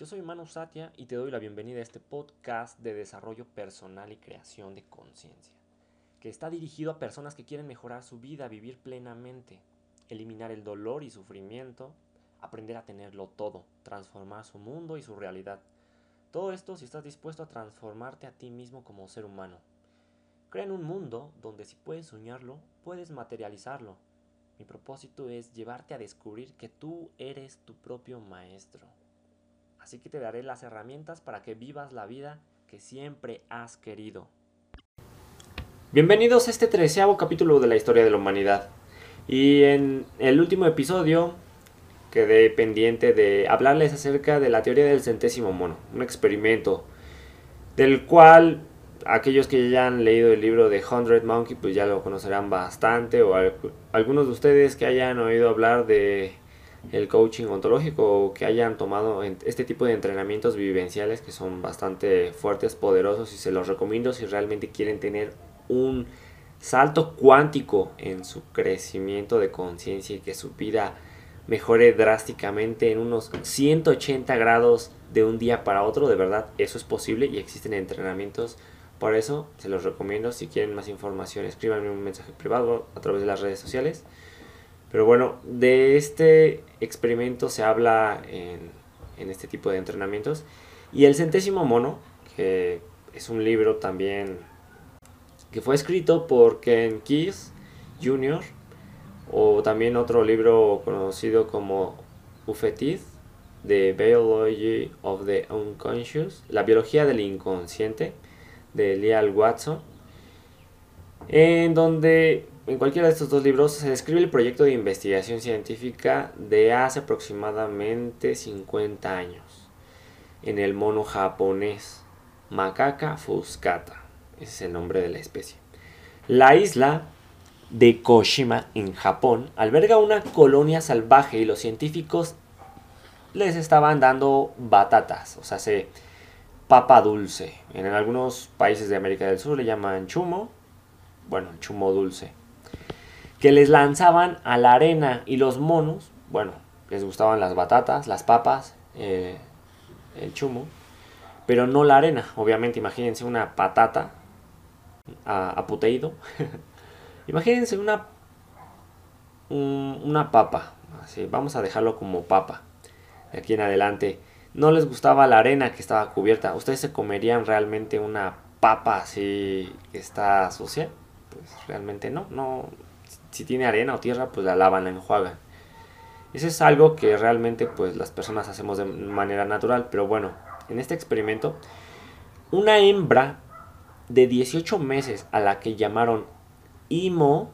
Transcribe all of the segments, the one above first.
Yo soy Manu Satya y te doy la bienvenida a este podcast de desarrollo personal y creación de conciencia, que está dirigido a personas que quieren mejorar su vida, vivir plenamente, eliminar el dolor y sufrimiento, aprender a tenerlo todo, transformar su mundo y su realidad. Todo esto si estás dispuesto a transformarte a ti mismo como ser humano. Crea en un mundo donde si puedes soñarlo, puedes materializarlo. Mi propósito es llevarte a descubrir que tú eres tu propio maestro. Así que te daré las herramientas para que vivas la vida que siempre has querido. Bienvenidos a este treceavo capítulo de la historia de la humanidad. Y en el último episodio quedé pendiente de hablarles acerca de la teoría del centésimo mono, un experimento del cual aquellos que ya han leído el libro de Hundred Monkey pues ya lo conocerán bastante o algunos de ustedes que hayan oído hablar de el coaching ontológico o que hayan tomado este tipo de entrenamientos vivenciales que son bastante fuertes, poderosos y se los recomiendo si realmente quieren tener un salto cuántico en su crecimiento de conciencia y que su vida mejore drásticamente en unos 180 grados de un día para otro. De verdad, eso es posible y existen entrenamientos. Por eso se los recomiendo. Si quieren más información, escríbanme un mensaje privado a través de las redes sociales. Pero bueno, de este experimento se habla en, este tipo de entrenamientos. Y el centésimo mono, que es un libro también que fue escrito por Ken Keyes Jr., o también otro libro conocido como Ufetid, The Biology of the Unconscious, La Biología del Inconsciente, de Leal Watson, en donde en cualquiera de estos dos libros se describe el proyecto de investigación científica de hace aproximadamente 50 años en el mono japonés Macaca fuscata, ese es el nombre de la especie. La isla de Koshima, en Japón, alberga una colonia salvaje y los científicos les estaban dando batatas, o sea, se papa dulce. En algunos países de América del Sur le llaman chumo, bueno, chumo dulce, que les lanzaban a la arena y los monos, bueno, les gustaban las batatas, las papas, eh, el chumo, pero no la arena. Obviamente, imagínense una patata a, a Imagínense una, una papa. Así, vamos a dejarlo como papa. De aquí en adelante. No les gustaba la arena que estaba cubierta. ¿Ustedes se comerían realmente una papa así que está sucia? Pues realmente no. no si tiene arena o tierra, pues la lavan, la enjuagan. Eso es algo que realmente pues las personas hacemos de manera natural. Pero bueno, en este experimento, una hembra de 18 meses a la que llamaron Imo,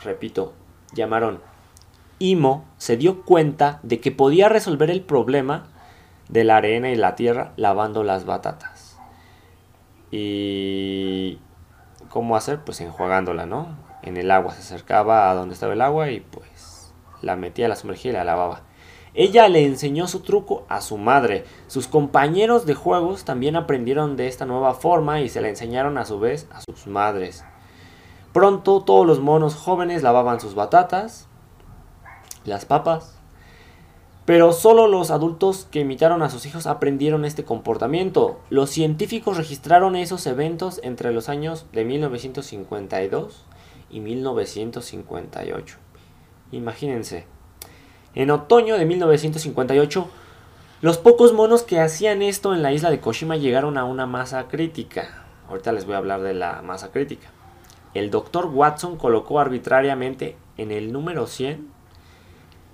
repito, llamaron Imo, se dio cuenta de que podía resolver el problema de la arena y la tierra lavando las batatas. Y cómo hacer, pues enjuagándola, ¿no? En el agua, se acercaba a donde estaba el agua y pues la metía, la sumergía y la lavaba. Ella le enseñó su truco a su madre. Sus compañeros de juegos también aprendieron de esta nueva forma y se la enseñaron a su vez a sus madres. Pronto todos los monos jóvenes lavaban sus batatas, las papas, pero solo los adultos que imitaron a sus hijos aprendieron este comportamiento. Los científicos registraron esos eventos entre los años de 1952 y 1958. Imagínense. En otoño de 1958, los pocos monos que hacían esto en la isla de Koshima llegaron a una masa crítica. Ahorita les voy a hablar de la masa crítica el doctor Watson colocó arbitrariamente en el número 100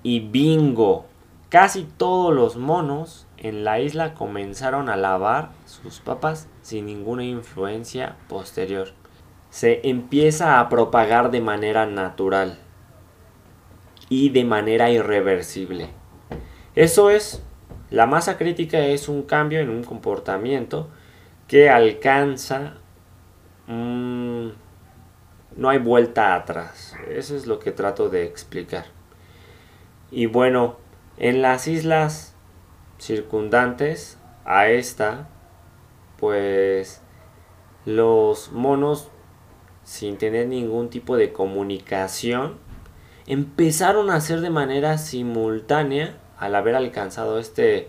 y bingo, casi todos los monos en la isla comenzaron a lavar sus papas sin ninguna influencia posterior. Se empieza a propagar de manera natural y de manera irreversible. Eso es, la masa crítica es un cambio en un comportamiento que alcanza no hay vuelta atrás. Eso es lo que trato de explicar. Y bueno, en las islas circundantes a esta, pues los monos, sin tener ningún tipo de comunicación, empezaron a hacer de manera simultánea, al haber alcanzado este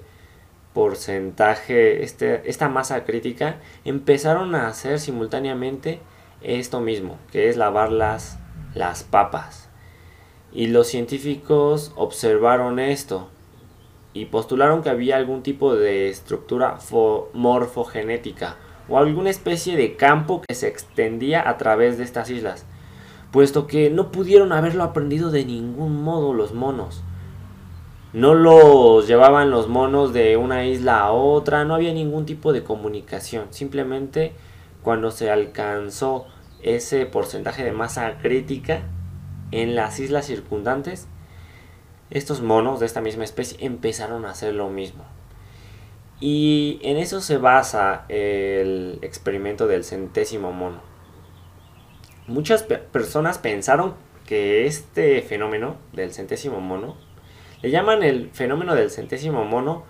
porcentaje, este, esta masa crítica, empezaron a hacer simultáneamente esto mismo, que es lavar las, las papas. Y los científicos observaron esto y postularon que había algún tipo de estructura morfogenética o alguna especie de campo que se extendía a través de estas islas, puesto que no pudieron haberlo aprendido de ningún modo los monos. No los llevaban los monos de una isla a otra, no había ningún tipo de comunicación, simplemente cuando se alcanzó ese porcentaje de masa crítica en las islas circundantes, estos monos de esta misma especie empezaron a hacer lo mismo. Y en eso se basa el experimento del centésimo mono. Muchas personas pensaron que este fenómeno del centésimo mono, le llaman el fenómeno del centésimo mono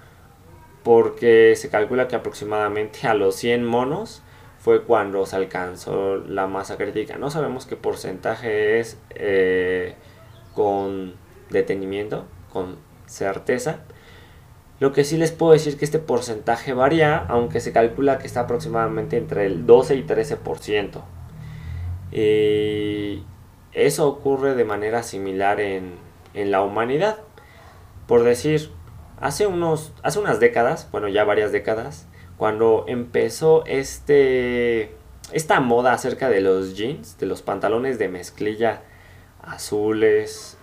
porque se calcula que aproximadamente a los 100 monos fue cuando se alcanzó la masa crítica. No sabemos qué porcentaje es eh, con detenimiento, con certeza. Lo que sí les puedo decir que este porcentaje varía, aunque se calcula que está aproximadamente entre el 12 y 13%. Y eso ocurre de manera similar en, en la humanidad. Por decir, hace, unos, hace unas décadas, bueno ya varias décadas, cuando empezó este, esta moda acerca de los jeans, de los pantalones de mezclilla azules,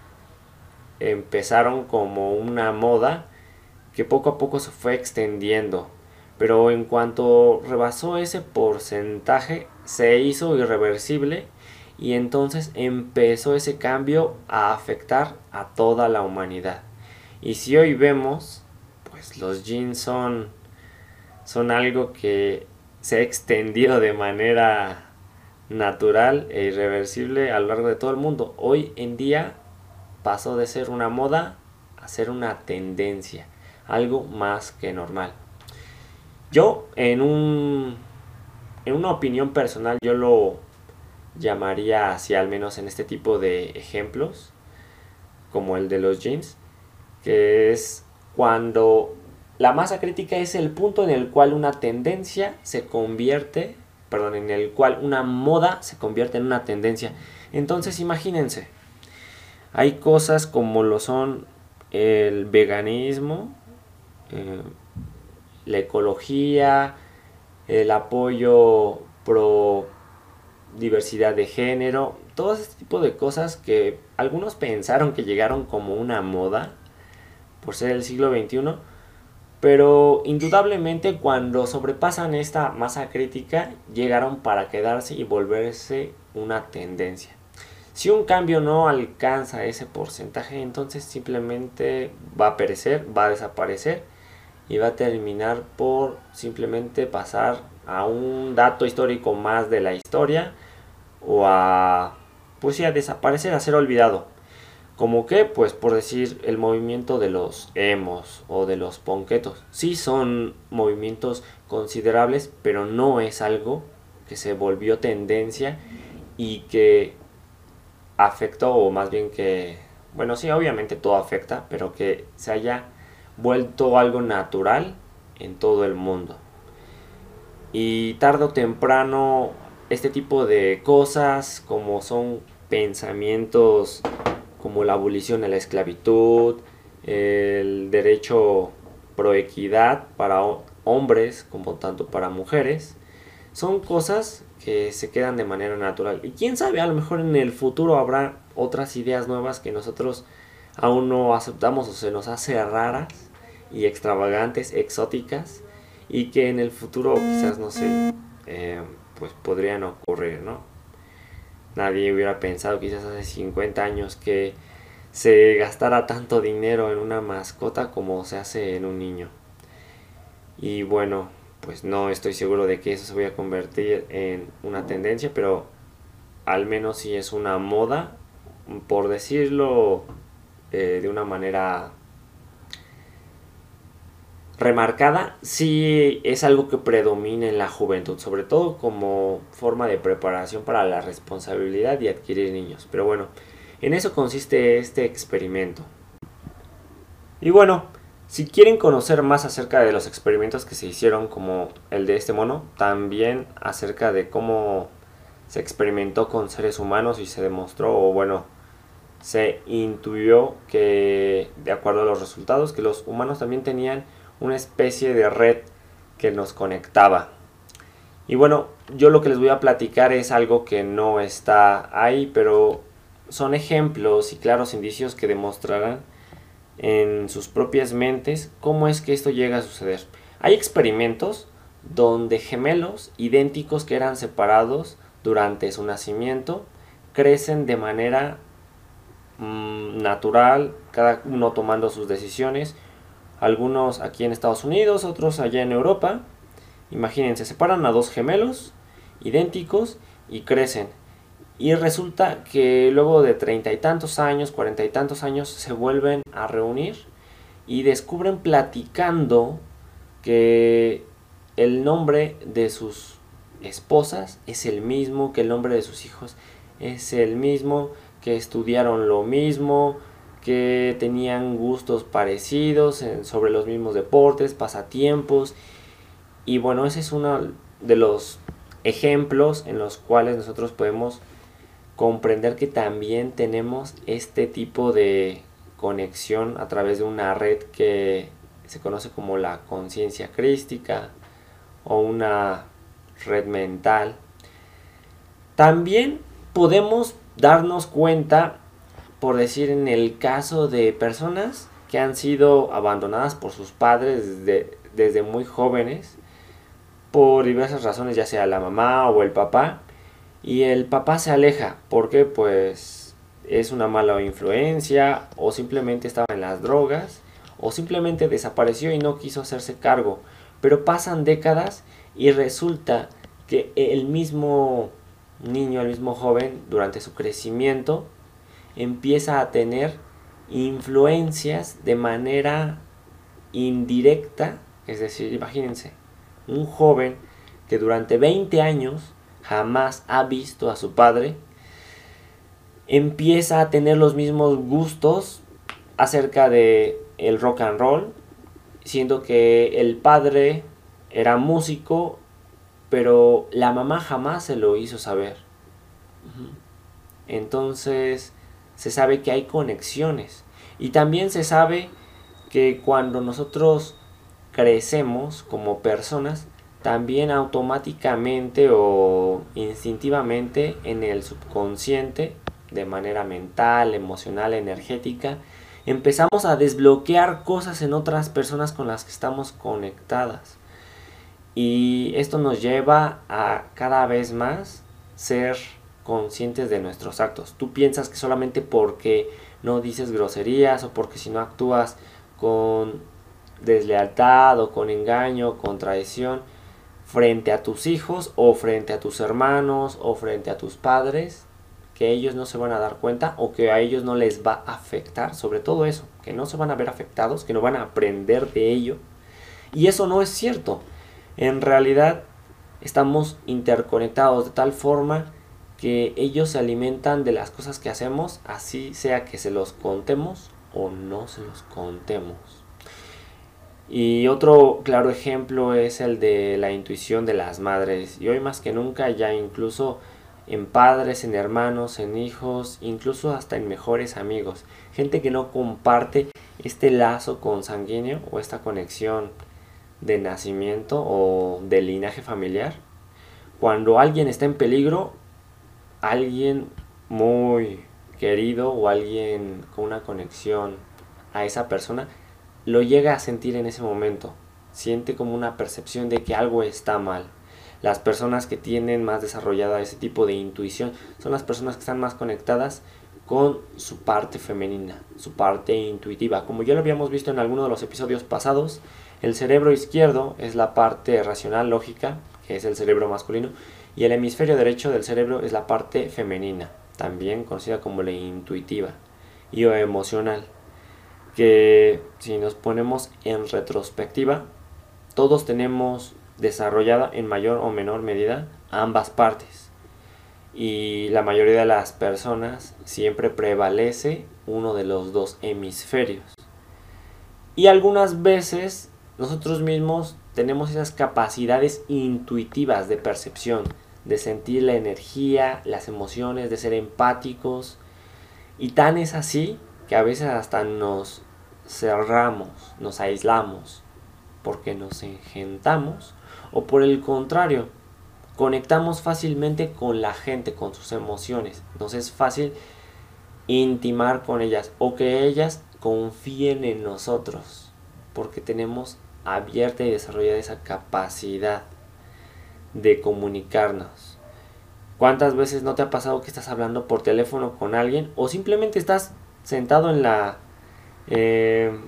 empezaron como una moda que poco a poco se fue extendiendo. Pero en cuanto rebasó ese porcentaje, se hizo irreversible y entonces empezó ese cambio a afectar a toda la humanidad. Y si hoy vemos, pues los jeans son, son algo que se ha extendido de manera natural e irreversible a lo largo de todo el mundo. Hoy en día pasó de ser una moda a ser una tendencia, algo más que normal. Yo en un en una opinión personal yo lo llamaría así al menos en este tipo de ejemplos como el de los jeans que es cuando la masa crítica es el punto en el cual una tendencia se convierte, perdón, en el cual una moda se convierte en una tendencia. Entonces imagínense, hay cosas como lo son el veganismo, eh, la ecología, el apoyo pro diversidad de género, todo este tipo de cosas que algunos pensaron que llegaron como una moda por ser el siglo XXI, pero indudablemente cuando sobrepasan esta masa crítica llegaron para quedarse y volverse una tendencia. Si un cambio no alcanza ese porcentaje, entonces simplemente va a perecer, va a desaparecer y va a terminar por simplemente pasar a un dato histórico más de la historia o a pues sí, a desaparecer, a ser olvidado. Como que, pues por decir, el movimiento de los emos o de los ponquetos. Sí son movimientos considerables, pero no es algo que se volvió tendencia y que afectó, o más bien que, bueno, sí, obviamente todo afecta, pero que se haya vuelto algo natural en todo el mundo. Y tarde o temprano este tipo de cosas como son pensamientos como la abolición de la esclavitud, el derecho pro equidad para hombres como tanto para mujeres, son cosas que se quedan de manera natural. Y quién sabe, a lo mejor en el futuro habrá otras ideas nuevas que nosotros aún no aceptamos o se nos hace raras y extravagantes, exóticas, y que en el futuro quizás, no sé, eh, pues podrían ocurrir, ¿no? Nadie hubiera pensado quizás hace 50 años que se gastara tanto dinero en una mascota como se hace en un niño. Y bueno, pues no estoy seguro de que eso se vaya a convertir en una tendencia, pero al menos si es una moda, por decirlo eh, de una manera remarcada, sí es algo que predomina en la juventud, sobre todo como forma de preparación para la responsabilidad y adquirir niños. Pero bueno, en eso consiste este experimento. Y bueno, Si quieren conocer más acerca de los experimentos que se hicieron, como el de este mono, también acerca de cómo se experimentó con seres humanos y se demostró, o bueno, se intuyó que, de acuerdo a los resultados, que los humanos también tenían una especie de red que nos conectaba. Y bueno, yo lo que les voy a platicar es algo que no está ahí, pero son ejemplos y claros indicios que demostrarán en sus propias mentes cómo es que esto llega a suceder. Hay experimentos donde gemelos idénticos que eran separados durante su nacimiento crecen de manera mm, natural, cada uno tomando sus decisiones, algunos aquí en Estados Unidos, otros allá en Europa. Imagínense, separan a dos gemelos idénticos y crecen. Y resulta que luego de treinta y tantos años, cuarenta y tantos años, se vuelven a reunir y descubren platicando que el nombre de sus esposas es el mismo, que el nombre de sus hijos es el mismo, que estudiaron lo mismo, que tenían gustos parecidos sobre los mismos deportes, pasatiempos. Y bueno, ese es uno de los ejemplos en los cuales nosotros podemos comprender que también tenemos este tipo de conexión a través de una red que se conoce como la conciencia crística o una red mental. También podemos darnos cuenta, por decir en el caso de personas que han sido abandonadas por sus padres desde, desde muy jóvenes, por diversas razones, ya sea la mamá o el papá, y el papá se aleja porque pues es una mala influencia o simplemente estaba en las drogas o simplemente desapareció y no quiso hacerse cargo. Pero pasan décadas y resulta que el mismo niño, el mismo joven, durante su crecimiento, empieza a tener influencias de manera indirecta, es decir, imagínense, un joven que durante 20 años jamás ha visto a su padre, empieza a tener los mismos gustos acerca de el rock and roll, siendo que el padre era músico, pero la mamá jamás se lo hizo saber. Entonces se sabe que hay conexiones y también se sabe que cuando nosotros crecemos como personas, también automáticamente o instintivamente en el subconsciente, de manera mental, emocional, energética, empezamos a desbloquear cosas en otras personas con las que estamos conectadas. Y esto nos lleva a cada vez más ser conscientes de nuestros actos. Tú piensas que solamente porque no dices groserías o porque si no actúas con deslealtad o con engaño, con traición, frente a tus hijos o frente a tus hermanos o frente a tus padres que ellos no se van a dar cuenta o que a ellos no les va a afectar, sobre todo eso, que no se van a ver afectados, que no van a aprender de ello. Y eso no es cierto. En realidad estamos interconectados de tal forma que ellos se alimentan de las cosas que hacemos, así sea que se los contemos o no se los contemos. Y otro claro ejemplo es el de la intuición de las madres. Y hoy más que nunca ya incluso en padres, en hermanos, en hijos, incluso hasta en mejores amigos. Gente que no comparte este lazo consanguíneo o esta conexión de nacimiento o de linaje familiar. Cuando alguien está en peligro, alguien muy querido o alguien con una conexión a esa persona lo llega a sentir en ese momento. Siente como una percepción de que algo está mal. Las personas que tienen más desarrollada ese tipo de intuición son las personas que están más conectadas con su parte femenina, su parte intuitiva. Como ya lo habíamos visto en alguno de los episodios pasados, el cerebro izquierdo es la parte racional, lógica, que es el cerebro masculino, y el hemisferio derecho del cerebro es la parte femenina, también conocida como la intuitiva y o emocional que si nos ponemos en retrospectiva, todos tenemos desarrollada en mayor o menor medida ambas partes. Y la mayoría de las personas siempre prevalece uno de los dos hemisferios. Y algunas veces nosotros mismos tenemos esas capacidades intuitivas de percepción, de sentir la energía, las emociones, de ser empáticos. Y tan es así que a veces hasta nos cerramos, nos aislamos, porque nos engentamos, o por el contrario, conectamos fácilmente con la gente, con sus emociones. Nos es fácil intimar con ellas o que ellas confíen en nosotros, porque tenemos abierta y desarrollada esa capacidad de comunicarnos. ¿Cuántas veces no te ha pasado que estás hablando por teléfono con alguien o simplemente estás sentado en la eh,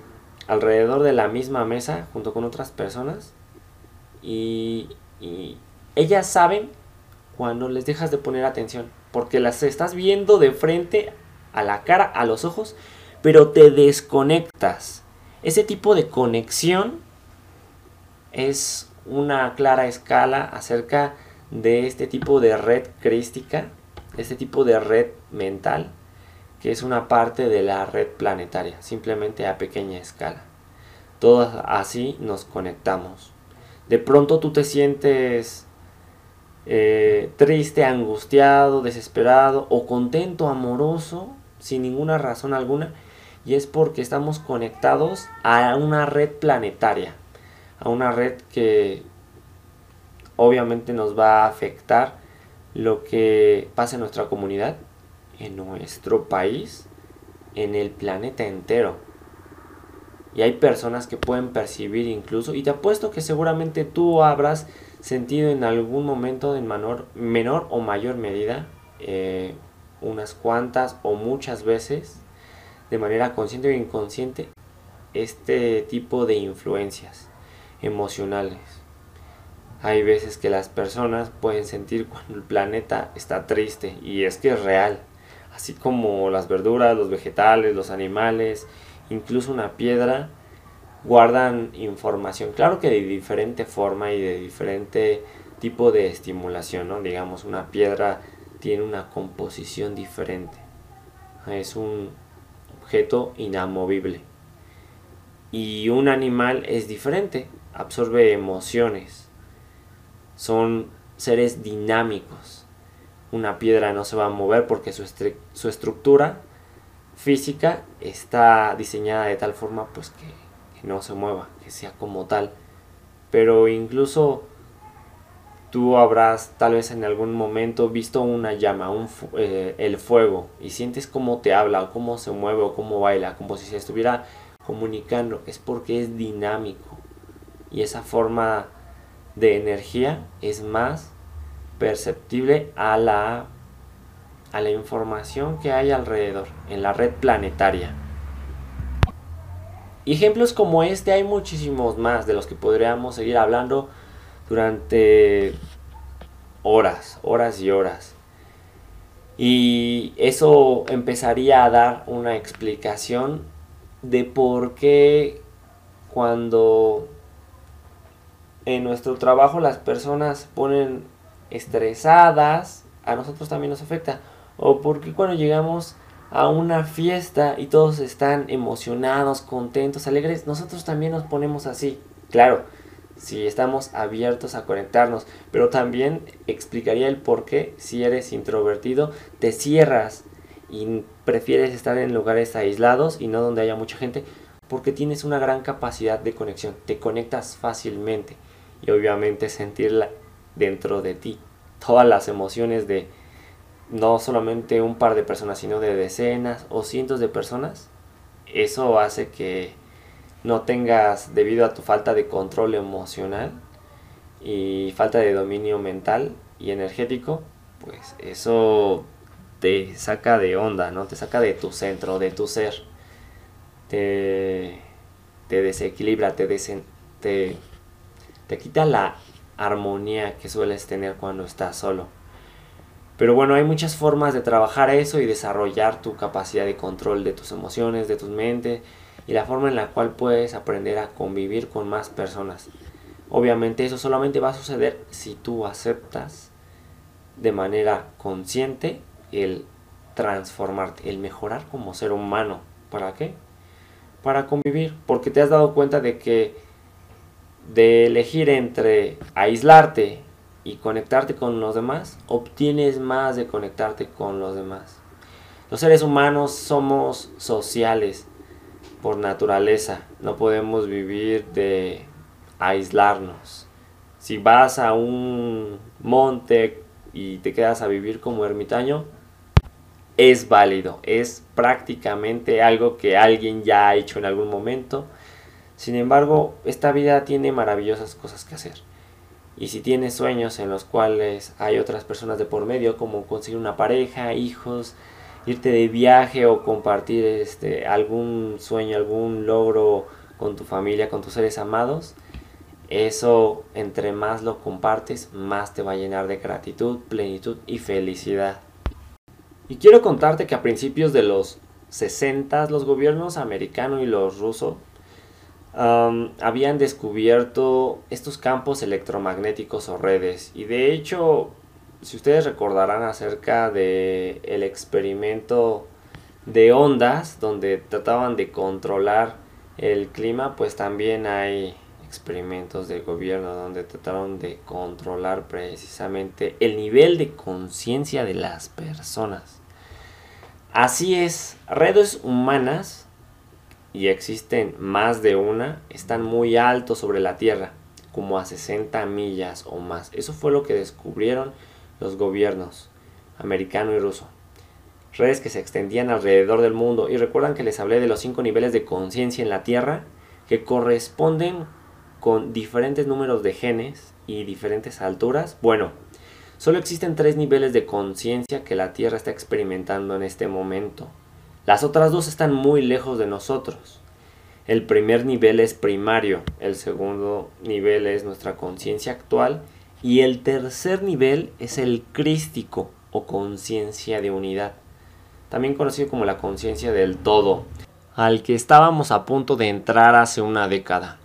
alrededor de la misma mesa junto con otras personas y, y ellas saben cuando les dejas de poner atención porque las estás viendo de frente a la cara, a los ojos, pero te desconectas. Ese tipo de conexión es una clara escala acerca de este tipo de red crística, este tipo de red mental, que es una parte de la red planetaria, simplemente a pequeña escala. Todos así nos conectamos. De pronto tú te sientes eh, triste, angustiado, desesperado o contento, amoroso, sin ninguna razón alguna, y es porque estamos conectados a una red planetaria a una red que obviamente nos va a afectar lo que pasa en nuestra comunidad, en nuestro país, en el planeta entero. Y hay personas que pueden percibir incluso, y te apuesto que seguramente tú habrás sentido en algún momento en menor, menor o mayor medida, eh, unas cuantas o muchas veces, de manera consciente o inconsciente, este tipo de influencias emocionales. Hay veces que las personas pueden sentir cuando el planeta está triste y es que es real. Así como las verduras, los vegetales, los animales, incluso una piedra, guardan información. Claro que de diferente forma y de diferente tipo de estimulación, ¿no? Digamos, una piedra tiene una composición diferente. Es un objeto inamovible. Y un animal es diferente absorbe emociones, son seres dinámicos. Una piedra no se va a mover porque su, estructura física está diseñada de tal forma pues que, no se mueva, que sea como tal. Pero incluso tú habrás tal vez en algún momento visto una llama, un, eh, el fuego, y sientes cómo te habla, cómo se mueve, o cómo baila, como si se estuviera comunicando. Es porque es dinámico y esa forma de energía es más perceptible a la, a la información que hay alrededor en la red planetaria. ejemplos como este hay muchísimos más de los que podríamos seguir hablando durante horas, horas y horas. Y eso empezaría a dar una explicación de por qué cuando en nuestro trabajo las personas ponen estresadas, a nosotros también nos afecta. O porque cuando llegamos a una fiesta y todos están emocionados, contentos, alegres, nosotros también nos ponemos así. Claro, si estamos abiertos a conectarnos, pero también explicaría el por qué si eres introvertido te cierras y prefieres estar en lugares aislados y no donde haya mucha gente, porque tienes una gran capacidad de conexión, te conectas fácilmente y obviamente sentirla dentro de ti. Todas las emociones de no solamente un par de personas, sino de decenas o cientos de personas, eso hace que no tengas, debido a tu falta de control emocional y falta de dominio mental y energético, pues eso te saca de onda, ¿no? Te saca de tu centro, de tu ser. Te, te desequilibra, te, te te quita la armonía que sueles tener cuando estás solo. Pero bueno, hay muchas formas de trabajar eso y desarrollar tu capacidad de control de tus emociones, de tus mentes y la forma en la cual puedes aprender a convivir con más personas. Obviamente eso solamente va a suceder si tú aceptas de manera consciente el transformarte, el mejorar como ser humano. ¿Para qué? para convivir, porque te has dado cuenta de que de elegir entre aislarte y conectarte con los demás, obtienes más de conectarte con los demás. Los seres humanos somos sociales por naturaleza, no podemos vivir de aislarnos. Si vas a un monte y te quedas a vivir como ermitaño, es válido, es prácticamente algo que alguien ya ha hecho en algún momento. Sin embargo, esta vida tiene maravillosas cosas que hacer. Y si tienes sueños en los cuales hay otras personas de por medio, como conseguir una pareja, hijos, irte de viaje o compartir este, algún sueño, algún logro con tu familia, con tus seres amados, eso entre más lo compartes, más te va a llenar de gratitud, plenitud y felicidad. Y quiero contarte que a principios de los 60 los gobiernos americano y los rusos habían descubierto estos campos electromagnéticos o redes. Y de hecho, si ustedes recordarán acerca del el experimento de ondas, donde trataban de controlar el clima, pues también hay experimentos del gobierno donde trataron de controlar precisamente el nivel de conciencia de las personas. Así es, redes humanas, y existen más de una, están muy altos sobre la Tierra, como a 60 millas o más. Eso fue lo que descubrieron los gobiernos americano y ruso. Redes que se extendían alrededor del mundo. Y recuerdan que les hablé de los cinco niveles de conciencia en la Tierra que corresponden con diferentes números de genes y diferentes alturas. Bueno, solo existen tres niveles de conciencia que la Tierra está experimentando en este momento. Las otras dos están muy lejos de nosotros. El primer nivel es primario, el segundo nivel es nuestra conciencia actual y el tercer nivel es el crístico o conciencia de unidad, también conocido como la conciencia del todo, al que estábamos a punto de entrar hace una década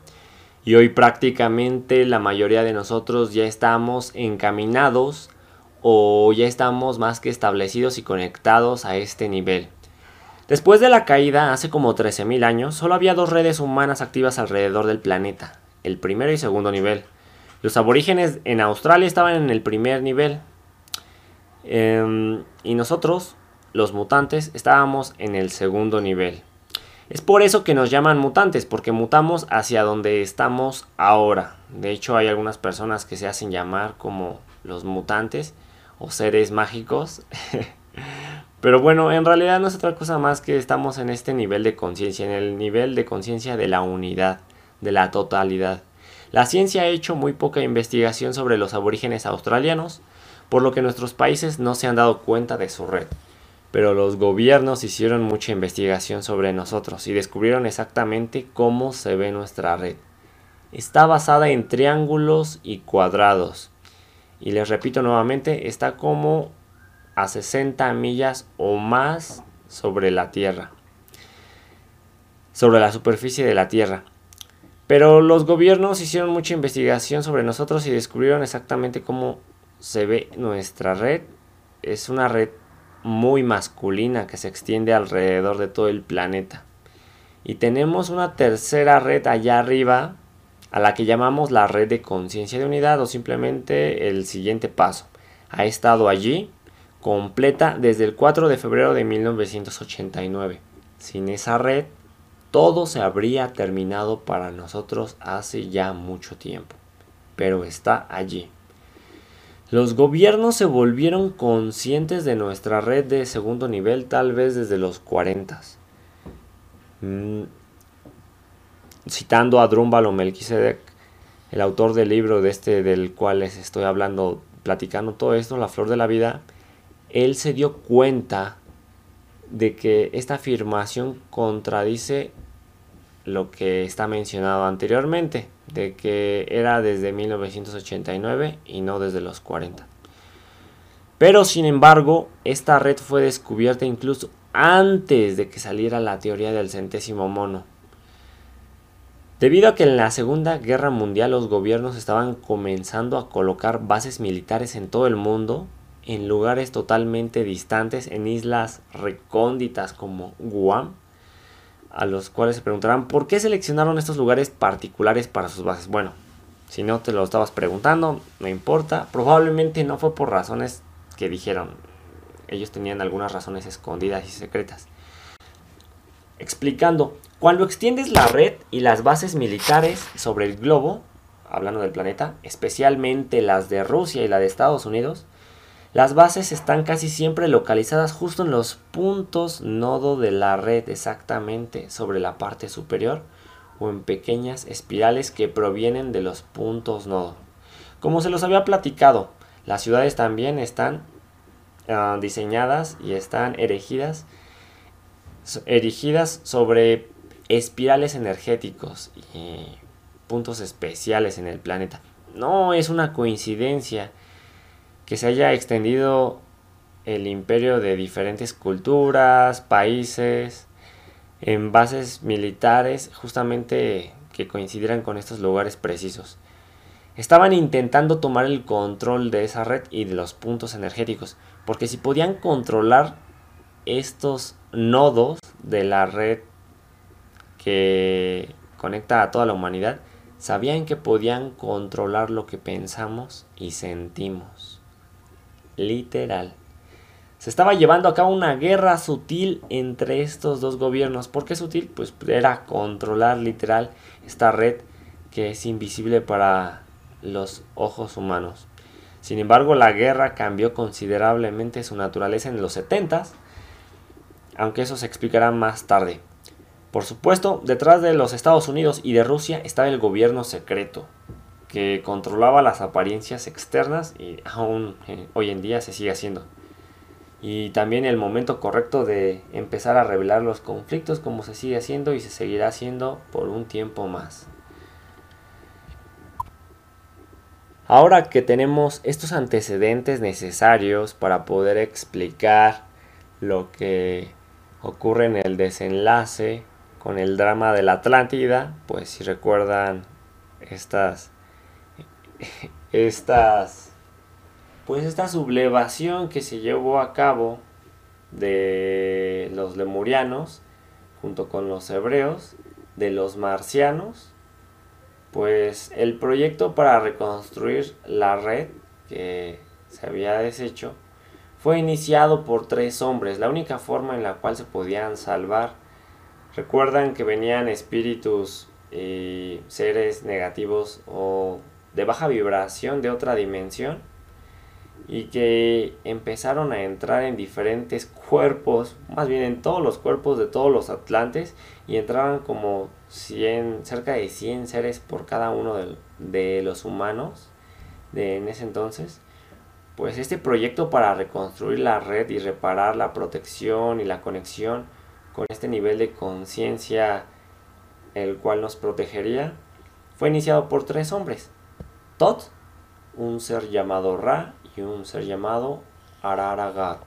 y hoy prácticamente la mayoría de nosotros ya estamos encaminados o ya estamos más que establecidos y conectados a este nivel. Después de la caída, hace como 13.000 años, solo había dos redes humanas activas alrededor del planeta, el primero y segundo nivel. Los aborígenes en Australia estaban en el primer nivel em, y nosotros, los mutantes, estábamos en el segundo nivel. Es por eso que nos llaman mutantes, porque mutamos hacia donde estamos ahora. De hecho, hay algunas personas que se hacen llamar como los mutantes o seres mágicos. Pero bueno, en realidad no es otra cosa más que estamos en este nivel de conciencia, en el nivel de conciencia de la unidad, de la totalidad. La ciencia ha hecho muy poca investigación sobre los aborígenes australianos, por lo que nuestros países no se han dado cuenta de su red pero los gobiernos hicieron mucha investigación sobre nosotros y descubrieron exactamente cómo se ve nuestra red. Está basada en triángulos y cuadrados. Y les repito nuevamente, está como a 60 millas o más sobre la Tierra. Sobre la superficie de la Tierra. Pero los gobiernos hicieron mucha investigación sobre nosotros y descubrieron exactamente cómo se ve nuestra red. Es una red muy masculina que se extiende alrededor de todo el planeta. Y tenemos una tercera red allá arriba a la que llamamos la red de conciencia de unidad o simplemente el siguiente paso. Ha estado allí completa desde el 4 de febrero de 1989. Sin esa red, todo se habría terminado para nosotros hace ya mucho tiempo. Pero está allí. Los gobiernos se volvieron conscientes de nuestra red de segundo nivel tal vez desde los 40. Mm, citando a Drúmbalo Melquisedec, el autor del libro de este del cual les estoy hablando, platicando todo esto, La Flor de la Vida, él se dio cuenta de que esta afirmación contradice lo que está mencionado anteriormente de que era desde 1989 y no desde los 40. Pero sin embargo, esta red fue descubierta incluso antes de que saliera la teoría del centésimo mono. Debido a que en la Segunda Guerra Mundial los gobiernos estaban comenzando a colocar bases militares en todo el mundo, en lugares totalmente distantes, en islas recónditas como Guam, a los cuales se preguntarán por qué seleccionaron estos lugares particulares para sus bases. Bueno, si no te lo estabas preguntando, no importa. Probablemente no fue por razones que dijeron. Ellos tenían algunas razones escondidas y secretas. Explicando, cuando extiendes la red y las bases militares sobre el globo, hablando del planeta, especialmente las de Rusia y la de Estados Unidos, las bases están casi siempre localizadas justo en los puntos nodo de la red exactamente sobre la parte superior o en pequeñas espirales que provienen de los puntos nodo. Como se los había platicado, las ciudades también están ah, diseñadas y están erigidas, erigidas sobre espirales energéticos y puntos especiales en el planeta. No es una coincidencia que se haya extendido el imperio de diferentes culturas, países, en bases militares, justamente que coincidieran con estos lugares precisos. Estaban intentando tomar el control de esa red y de los puntos energéticos, porque si podían controlar estos nodos de la red que conecta a toda la humanidad, sabían que podían controlar lo que pensamos y sentimos literal. Se estaba llevando a cabo una guerra sutil entre estos dos gobiernos. ¿Por qué sutil? Pues era controlar literal esta red que es invisible para los ojos humanos. Sin embargo, la guerra cambió considerablemente su naturaleza en los 70 aunque eso se explicará más tarde. Por supuesto, detrás de los Estados Unidos y de Rusia estaba el gobierno secreto, que controlaba las apariencias externas y aún eh, hoy en día se sigue haciendo. Y también el momento correcto de empezar a revelar los conflictos como se sigue haciendo y se seguirá haciendo por un tiempo más. Ahora que tenemos estos antecedentes necesarios para poder explicar lo que ocurre en el desenlace con el drama de la Atlántida, pues si recuerdan estas estas pues esta sublevación que se llevó a cabo de los lemurianos junto con los hebreos de los marcianos pues el proyecto para reconstruir la red que se había deshecho fue iniciado por tres hombres la única forma en la cual se podían salvar. Recuerdan que venían espíritus y seres negativos o de baja vibración de otra dimensión y que empezaron a entrar en diferentes cuerpos, más bien en todos los cuerpos de todos los atlantes y entraban como 100, cerca de 100 seres por cada uno de, los humanos de en ese entonces. Pues este proyecto para reconstruir la red y reparar la protección y la conexión con este nivel de conciencia el cual nos protegería fue iniciado por tres hombres un ser llamado Ra y un ser llamado Araragat.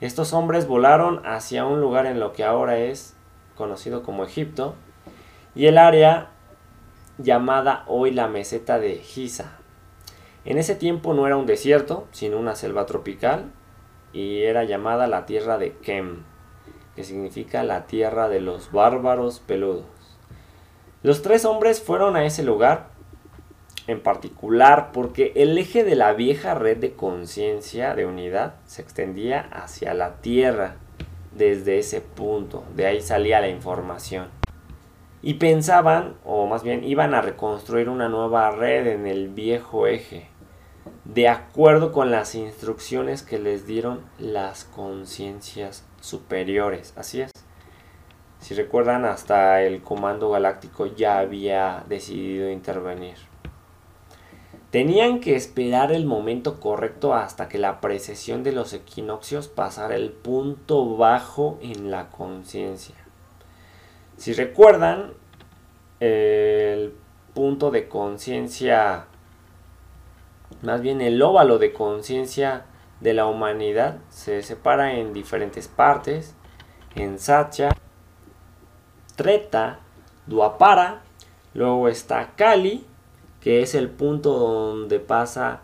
Estos hombres volaron hacia un lugar en lo que ahora es conocido como Egipto y el área llamada hoy la meseta de Giza. En ese tiempo no era un desierto, sino una selva tropical y era llamada la tierra de Kem, que significa la tierra de los bárbaros peludos. Los tres hombres fueron a ese lugar en particular porque el eje de la vieja red de conciencia de unidad se extendía hacia la Tierra desde ese punto, de ahí salía la información. Y pensaban, o más bien iban a reconstruir una nueva red en el viejo eje, de acuerdo con las instrucciones que les dieron las conciencias superiores. Así es. Si recuerdan, hasta el Comando Galáctico ya había decidido intervenir. Tenían que esperar el momento correcto hasta que la precesión de los equinoccios pasara el punto bajo en la conciencia. Si recuerdan, el punto de conciencia, más bien el óvalo de conciencia de la humanidad, se separa en diferentes partes, en Satya, Treta, Duapara, luego está Kali, que es el punto donde pasa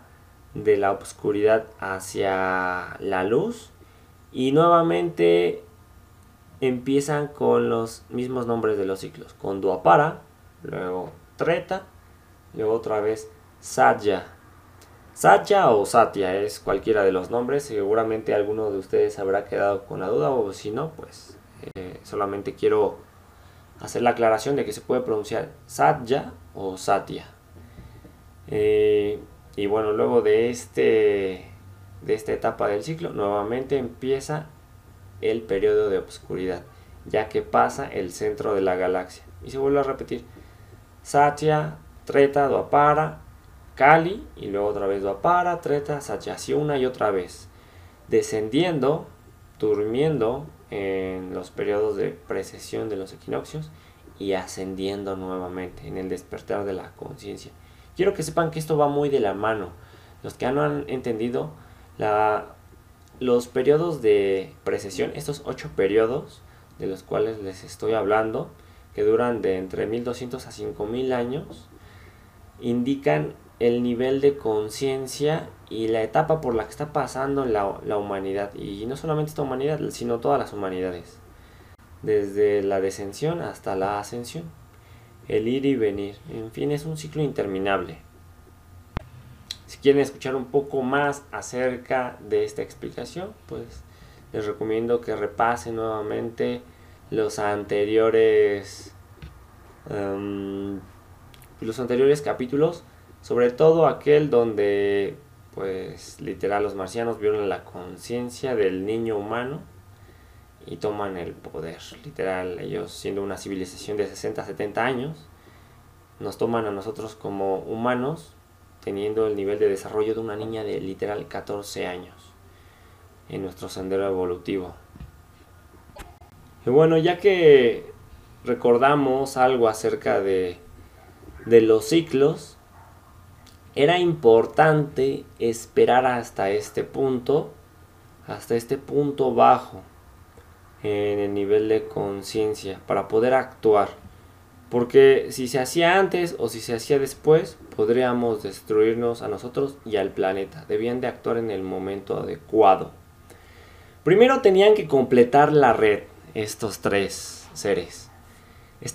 de la oscuridad hacia la luz y nuevamente empiezan con los mismos nombres de los ciclos, con Duapara, luego Treta, luego otra vez Satya. Satya o Satya es cualquiera de los nombres, seguramente alguno de ustedes habrá quedado con la duda o si no, pues eh, solamente quiero hacer la aclaración de que se puede pronunciar Satya o Satya. Eh, y bueno, luego de, este, de esta etapa del ciclo, nuevamente empieza el periodo de obscuridad, ya que pasa el centro de la galaxia. Y se vuelve a repetir. Satya, Treta, Dwapara, Kali, y luego otra vez Dwapara, Treta, Satya, así una y otra vez. Descendiendo, durmiendo en los periodos de precesión de los equinoccios y ascendiendo nuevamente en el despertar de la conciencia. Quiero que sepan que esto va muy de la mano. Los que no han entendido los periodos de precesión, estos ocho periodos de los cuales les estoy hablando, que duran de entre 1200 a 5000 años, indican el nivel de conciencia y la etapa por la que está pasando la, la, humanidad. Y no solamente esta humanidad, sino todas las humanidades. Desde la descensión hasta la ascensión. El ir y venir. En fin, es un ciclo interminable. Si quieren escuchar un poco más acerca de esta explicación, pues les recomiendo que repasen nuevamente los anteriores um, los anteriores capítulos sobre todo aquel donde pues literal los marcianos vieron la conciencia del niño humano y toman el poder literal ellos siendo una civilización de 60 70 años nos toman a nosotros como humanos teniendo el nivel de desarrollo de una niña de literal 14 años en nuestro sendero evolutivo. Y bueno, ya que recordamos algo acerca de, de los ciclos, era importante esperar hasta este punto, hasta este punto bajo en el nivel de conciencia para poder actuar. Porque si se hacía antes o si se hacía después, podríamos destruirnos a nosotros y al planeta. Debían de actuar en el momento adecuado. Primero tenían que completar la red, estos tres seres.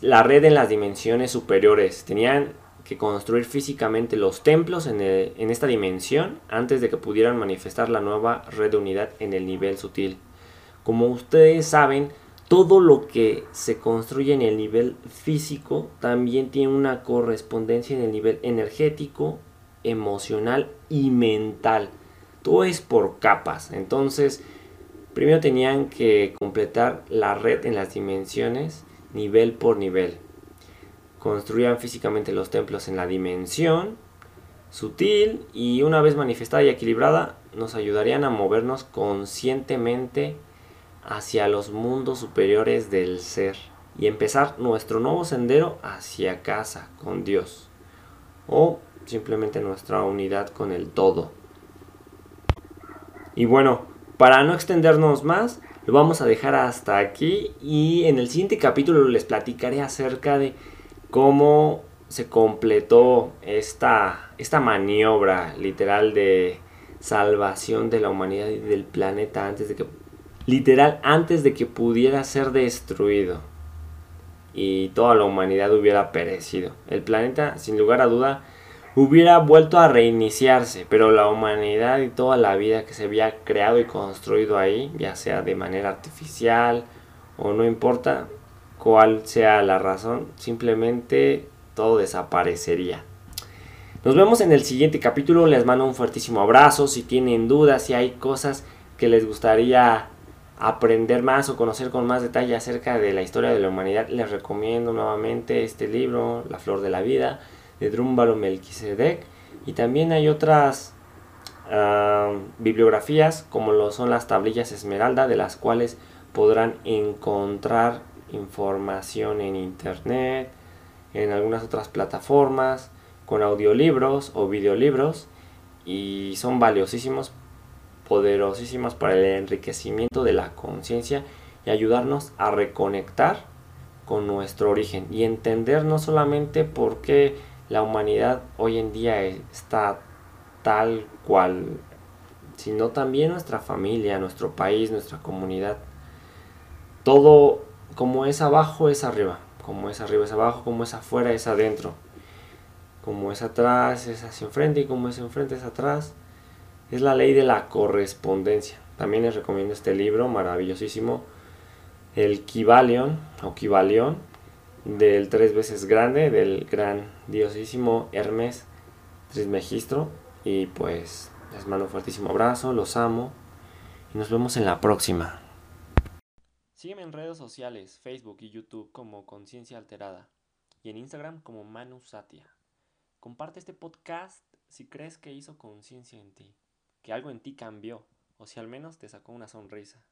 La red en las dimensiones superiores. Tenían que construir físicamente los templos en, en esta dimensión antes de que pudieran manifestar la nueva red de unidad en el nivel sutil. Como ustedes saben, todo lo que se construye en el nivel físico también tiene una correspondencia en el nivel energético, emocional y mental. Todo es por capas. Entonces, primero tenían que completar la red en las dimensiones nivel por nivel. Construían físicamente los templos en la dimensión sutil y una vez manifestada y equilibrada nos ayudarían a movernos conscientemente hacia los mundos superiores del ser y empezar nuestro nuevo sendero hacia casa con Dios o simplemente nuestra unidad con el todo. Y bueno, para no extendernos más, lo vamos a dejar hasta aquí y en el siguiente capítulo les platicaré acerca de cómo se completó esta, esta maniobra literal de salvación de la humanidad y del planeta antes de que literal antes de que pudiera ser destruido y toda la humanidad hubiera perecido. El planeta, sin lugar a duda, hubiera vuelto a reiniciarse, pero la humanidad y toda la vida que se había creado y construido ahí, ya sea de manera artificial o no importa cuál sea la razón, simplemente todo desaparecería. Nos vemos en el siguiente capítulo, les mando un fuertísimo abrazo, si tienen dudas, si hay cosas que les gustaría aprender más o conocer con más detalle acerca de la historia de la humanidad, les recomiendo nuevamente este libro, La Flor de la Vida, de Drúmbalo Melquisedec. Y también hay otras ah, bibliografías, como lo son las tablillas Esmeralda, de las cuales podrán encontrar información en internet, en algunas otras plataformas, con audiolibros o videolibros. Y son valiosísimos poderosísimas para el enriquecimiento de la conciencia y ayudarnos a reconectar con nuestro origen y entender no solamente por qué la humanidad hoy en día está tal cual, sino también nuestra familia, nuestro país, nuestra comunidad. todo como es abajo es arriba, como es arriba es abajo, como es afuera es adentro, como es atrás es hacia enfrente y como es enfrente es atrás. Es la ley de la correspondencia. También les recomiendo este libro maravillosísimo, el Kibalion o Kibalión del tres veces grande del gran diosísimo Hermes Trismegistro. Y pues les mando un fuertísimo abrazo, los amo y nos vemos en la próxima. Sígueme en redes sociales, Facebook y YouTube como Conciencia Alterada y en Instagram como Manu Satia. Comparte este podcast si crees que hizo conciencia en ti, que algo en ti cambió o si al menos te sacó una sonrisa.